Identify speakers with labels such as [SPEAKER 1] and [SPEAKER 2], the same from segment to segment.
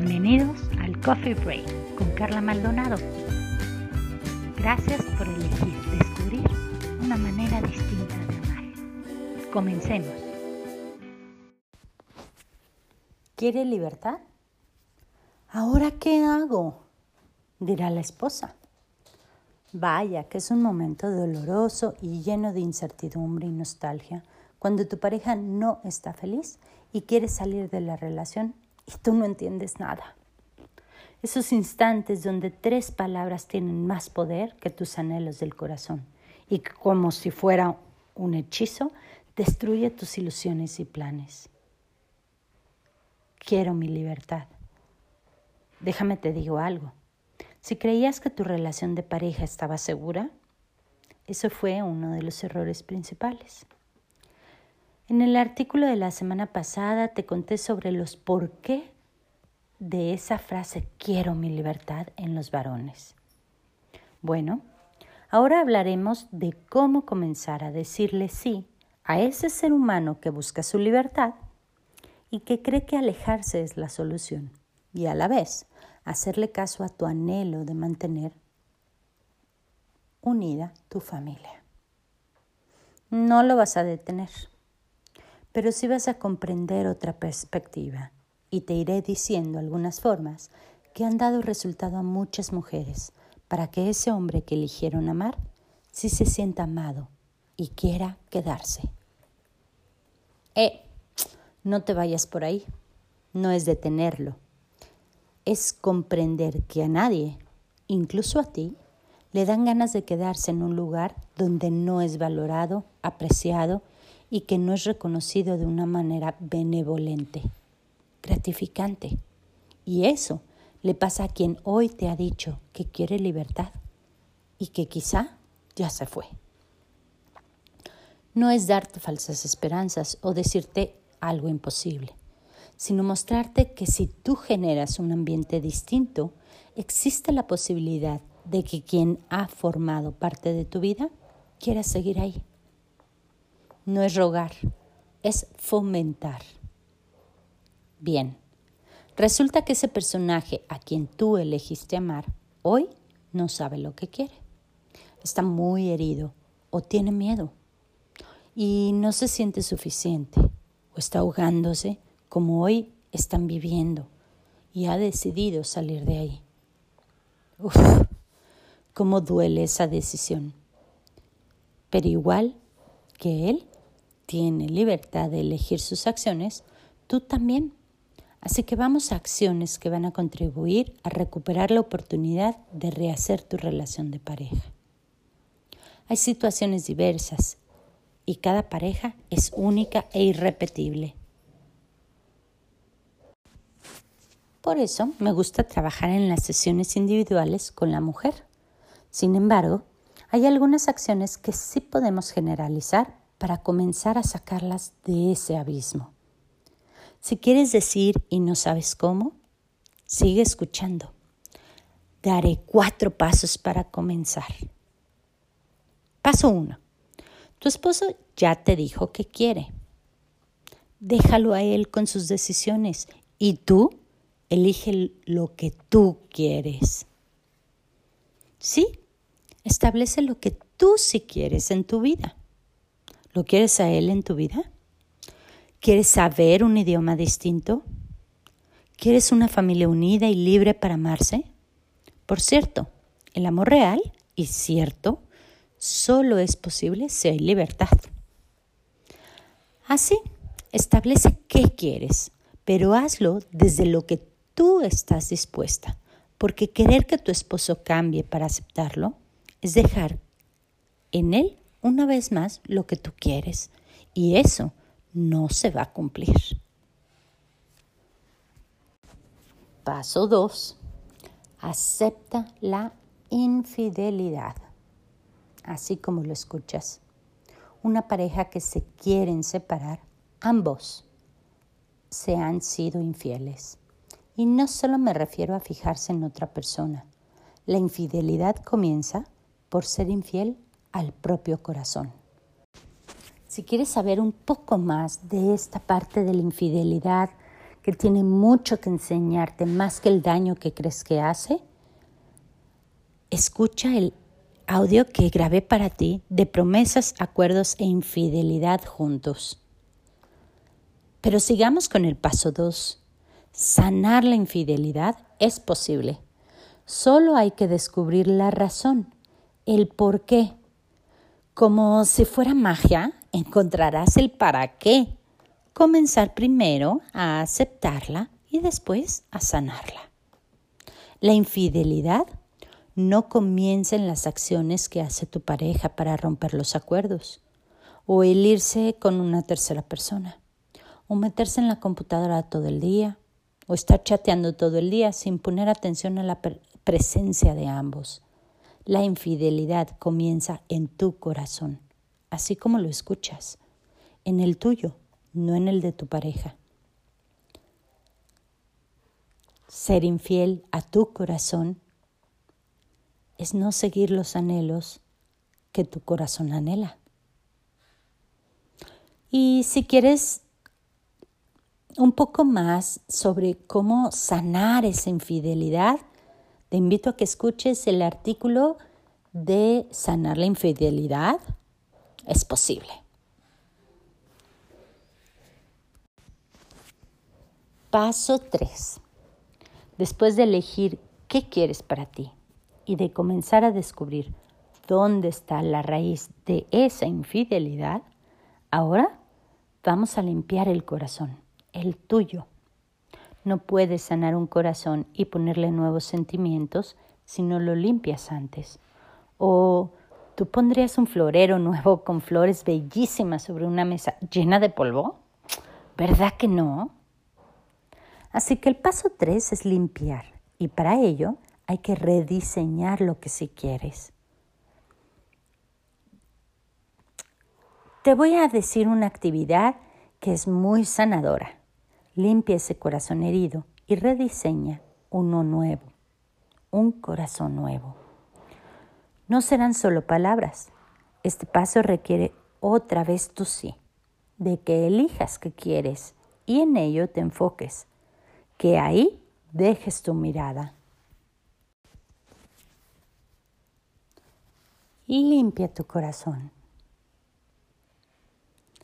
[SPEAKER 1] Bienvenidos al Coffee Break con Carla Maldonado. Gracias por elegir descubrir una manera distinta de amar. Comencemos.
[SPEAKER 2] ¿Quiere libertad? ¿Ahora qué hago? dirá la esposa. Vaya, que es un momento doloroso y lleno de incertidumbre y nostalgia cuando tu pareja no está feliz y quiere salir de la relación y tú no entiendes nada. Esos instantes donde tres palabras tienen más poder que tus anhelos del corazón y como si fuera un hechizo, destruye tus ilusiones y planes. Quiero mi libertad. Déjame te digo algo. Si creías que tu relación de pareja estaba segura, eso fue uno de los errores principales. En el artículo de la semana pasada te conté sobre los por qué de esa frase quiero mi libertad en los varones. Bueno, ahora hablaremos de cómo comenzar a decirle sí a ese ser humano que busca su libertad y que cree que alejarse es la solución y a la vez hacerle caso a tu anhelo de mantener unida tu familia. No lo vas a detener pero sí vas a comprender otra perspectiva y te iré diciendo algunas formas que han dado resultado a muchas mujeres para que ese hombre que eligieron amar sí se sienta amado y quiera quedarse. Eh, no te vayas por ahí, no es detenerlo, es comprender que a nadie, incluso a ti, le dan ganas de quedarse en un lugar donde no es valorado, apreciado y que no es reconocido de una manera benevolente, gratificante. Y eso le pasa a quien hoy te ha dicho que quiere libertad y que quizá ya se fue. No es darte falsas esperanzas o decirte algo imposible, sino mostrarte que si tú generas un ambiente distinto, existe la posibilidad de que quien ha formado parte de tu vida quiera seguir ahí no es rogar, es fomentar. Bien, resulta que ese personaje a quien tú elegiste amar hoy no sabe lo que quiere. Está muy herido o tiene miedo y no se siente suficiente o está ahogándose como hoy están viviendo y ha decidido salir de ahí. Uf, cómo duele esa decisión. Pero igual que él, tiene libertad de elegir sus acciones, tú también. Así que vamos a acciones que van a contribuir a recuperar la oportunidad de rehacer tu relación de pareja. Hay situaciones diversas y cada pareja es única e irrepetible. Por eso me gusta trabajar en las sesiones individuales con la mujer. Sin embargo, hay algunas acciones que sí podemos generalizar para comenzar a sacarlas de ese abismo. Si quieres decir y no sabes cómo, sigue escuchando. Daré cuatro pasos para comenzar. Paso uno. Tu esposo ya te dijo que quiere. Déjalo a él con sus decisiones y tú elige lo que tú quieres. Sí, establece lo que tú sí quieres en tu vida. ¿Lo quieres a Él en tu vida? ¿Quieres saber un idioma distinto? ¿Quieres una familia unida y libre para amarse? Por cierto, el amor real y cierto solo es posible si hay libertad. Así, establece qué quieres, pero hazlo desde lo que tú estás dispuesta, porque querer que tu esposo cambie para aceptarlo es dejar en él una vez más lo que tú quieres y eso no se va a cumplir. Paso 2. Acepta la infidelidad. Así como lo escuchas. Una pareja que se quieren separar, ambos se han sido infieles. Y no solo me refiero a fijarse en otra persona. La infidelidad comienza por ser infiel al propio corazón. Si quieres saber un poco más de esta parte de la infidelidad, que tiene mucho que enseñarte más que el daño que crees que hace, escucha el audio que grabé para ti de promesas, acuerdos e infidelidad juntos. Pero sigamos con el paso 2. Sanar la infidelidad es posible. Solo hay que descubrir la razón, el por qué. Como si fuera magia, encontrarás el para qué. Comenzar primero a aceptarla y después a sanarla. La infidelidad no comienza en las acciones que hace tu pareja para romper los acuerdos, o el irse con una tercera persona, o meterse en la computadora todo el día, o estar chateando todo el día sin poner atención a la presencia de ambos. La infidelidad comienza en tu corazón, así como lo escuchas, en el tuyo, no en el de tu pareja. Ser infiel a tu corazón es no seguir los anhelos que tu corazón anhela. Y si quieres un poco más sobre cómo sanar esa infidelidad, te invito a que escuches el artículo de sanar la infidelidad. Es posible. Paso 3. Después de elegir qué quieres para ti y de comenzar a descubrir dónde está la raíz de esa infidelidad, ahora vamos a limpiar el corazón, el tuyo no puedes sanar un corazón y ponerle nuevos sentimientos si no lo limpias antes. O tú pondrías un florero nuevo con flores bellísimas sobre una mesa llena de polvo. ¿Verdad que no? Así que el paso tres es limpiar y para ello hay que rediseñar lo que sí quieres. Te voy a decir una actividad que es muy sanadora. Limpia ese corazón herido y rediseña uno nuevo, un corazón nuevo. No serán solo palabras. Este paso requiere otra vez tu sí, de que elijas qué quieres y en ello te enfoques, que ahí dejes tu mirada. Limpia tu corazón.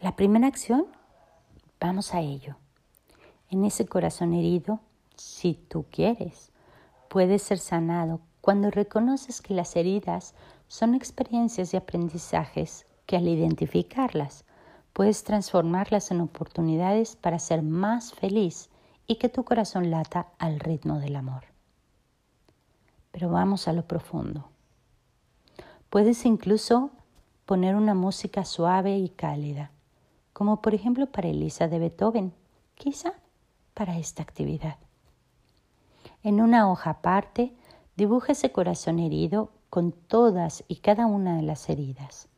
[SPEAKER 2] La primera acción, vamos a ello en ese corazón herido, si tú quieres, puede ser sanado cuando reconoces que las heridas son experiencias y aprendizajes que al identificarlas puedes transformarlas en oportunidades para ser más feliz y que tu corazón lata al ritmo del amor. Pero vamos a lo profundo. Puedes incluso poner una música suave y cálida, como por ejemplo para Elisa de Beethoven, quizá para esta actividad. En una hoja aparte, dibuja ese corazón herido con todas y cada una de las heridas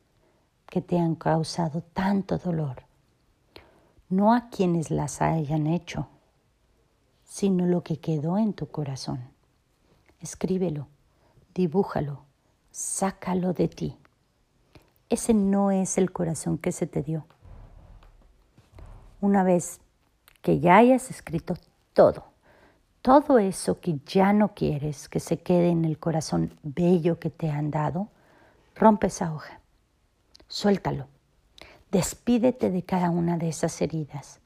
[SPEAKER 2] que te han causado tanto dolor, no a quienes las hayan hecho, sino lo que quedó en tu corazón. Escríbelo, dibújalo, sácalo de ti. Ese no es el corazón que se te dio. Una vez que ya hayas escrito todo, todo eso que ya no quieres que se quede en el corazón bello que te han dado, rompe esa hoja, suéltalo, despídete de cada una de esas heridas,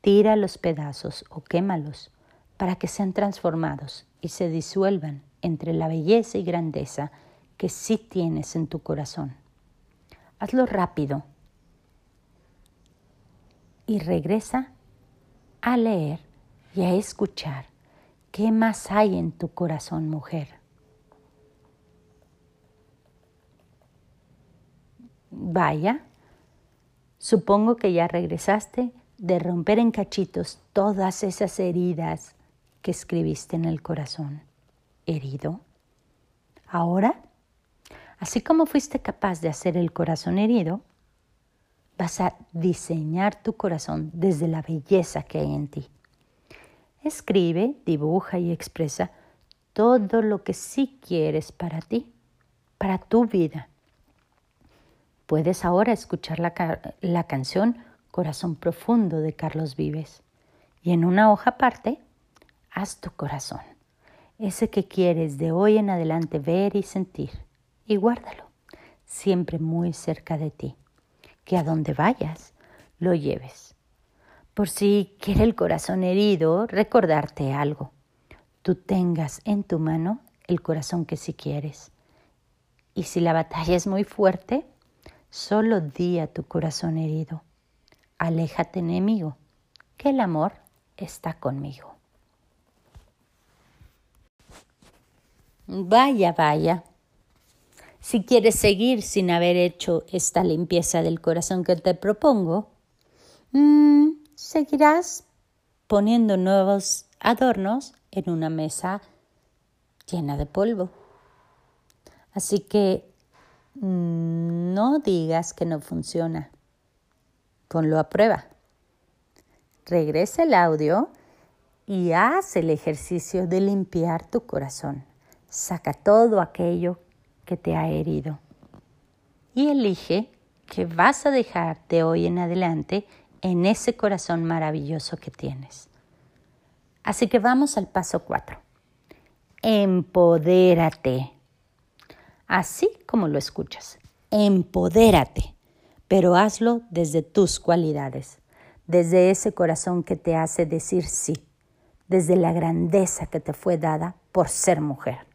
[SPEAKER 2] tira los pedazos o quémalos para que sean transformados y se disuelvan entre la belleza y grandeza que sí tienes en tu corazón. Hazlo rápido y regresa a leer y a escuchar qué más hay en tu corazón, mujer. Vaya, supongo que ya regresaste de romper en cachitos todas esas heridas que escribiste en el corazón. ¿Herido? Ahora, así como fuiste capaz de hacer el corazón herido, vas a diseñar tu corazón desde la belleza que hay en ti. Escribe, dibuja y expresa todo lo que sí quieres para ti, para tu vida. Puedes ahora escuchar la, la canción Corazón Profundo de Carlos Vives Y en una hoja aparte, haz tu corazón, ese que quieres de hoy en adelante ver y sentir, y guárdalo, siempre muy cerca de ti, que a donde vayas lo lleves. Por si quiere el corazón herido recordarte algo, tú tengas en tu mano el corazón que si quieres. Y si la batalla es muy fuerte, solo di a tu corazón herido, aléjate enemigo, que el amor está conmigo. Vaya, vaya. Si quieres seguir sin haber hecho esta limpieza del corazón que te propongo, mmm, seguirás poniendo nuevos adornos en una mesa llena de polvo. Así que mm, no digas que no funciona. Ponlo a prueba. Regresa el audio y haz el ejercicio de limpiar tu corazón. Saca todo aquello que te ha herido. Y elige que vas a dejar de hoy en adelante en ese corazón maravilloso que tienes. Así que vamos al paso 4. Empodérate. Así como lo escuchas. Empodérate, pero hazlo desde tus cualidades, desde ese corazón que te hace decir sí, desde la grandeza que te fue dada por ser mujer.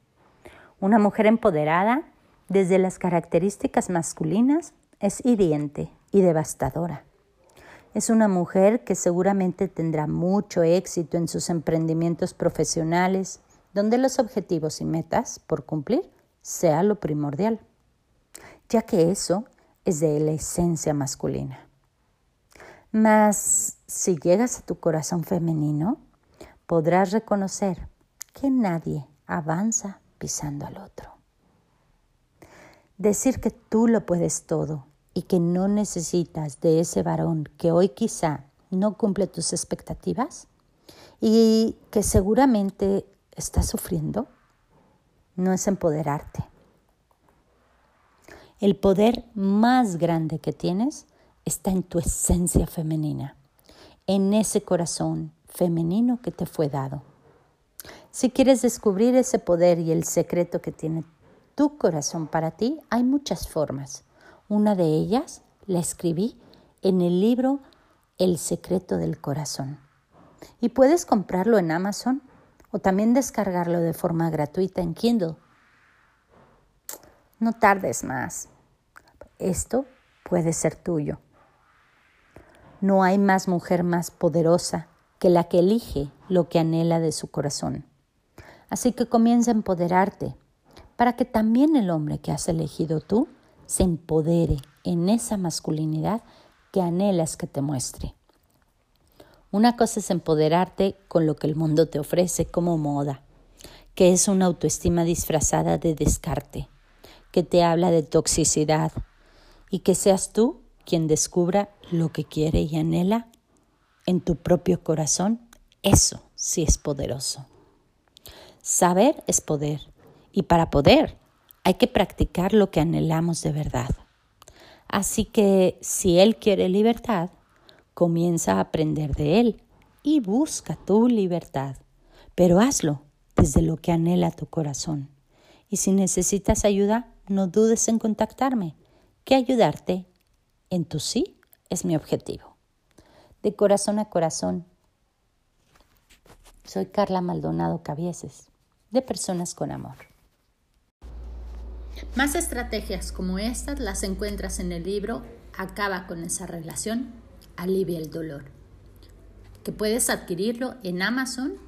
[SPEAKER 2] Una mujer empoderada, desde las características masculinas, es hiriente y devastadora. Es una mujer que seguramente tendrá mucho éxito en sus emprendimientos profesionales, donde los objetivos y metas por cumplir sea lo primordial, ya que eso es de la esencia masculina. Mas si llegas a tu corazón femenino, podrás reconocer que nadie avanza pisando al otro. Decir que tú lo puedes todo y que no necesitas de ese varón que hoy quizá no cumple tus expectativas y que seguramente está sufriendo, no es empoderarte. El poder más grande que tienes está en tu esencia femenina, en ese corazón femenino que te fue dado. Si quieres descubrir ese poder y el secreto que tiene tu corazón para ti, hay muchas formas. Una de ellas la escribí en el libro El secreto del corazón. Y puedes comprarlo en Amazon o también descargarlo de forma gratuita en Kindle. No tardes más. Esto puede ser tuyo. No hay más mujer más poderosa que la que elige lo que anhela de su corazón. Así que comienza a empoderarte para que también el hombre que has elegido tú se empodere en esa masculinidad que anhelas que te muestre. Una cosa es empoderarte con lo que el mundo te ofrece como moda, que es una autoestima disfrazada de descarte, que te habla de toxicidad, y que seas tú quien descubra lo que quiere y anhela en tu propio corazón, eso sí es poderoso. Saber es poder, y para poder hay que practicar lo que anhelamos de verdad. Así que si Él quiere libertad, comienza a aprender de Él y busca tu libertad, pero hazlo desde lo que anhela tu corazón. Y si necesitas ayuda, no dudes en contactarme, que ayudarte en tu sí es mi objetivo. De corazón a corazón, soy Carla Maldonado Cabieses, de Personas con Amor. Más estrategias como estas las encuentras en el libro Acaba con esa relación, alivia el dolor, que puedes adquirirlo en Amazon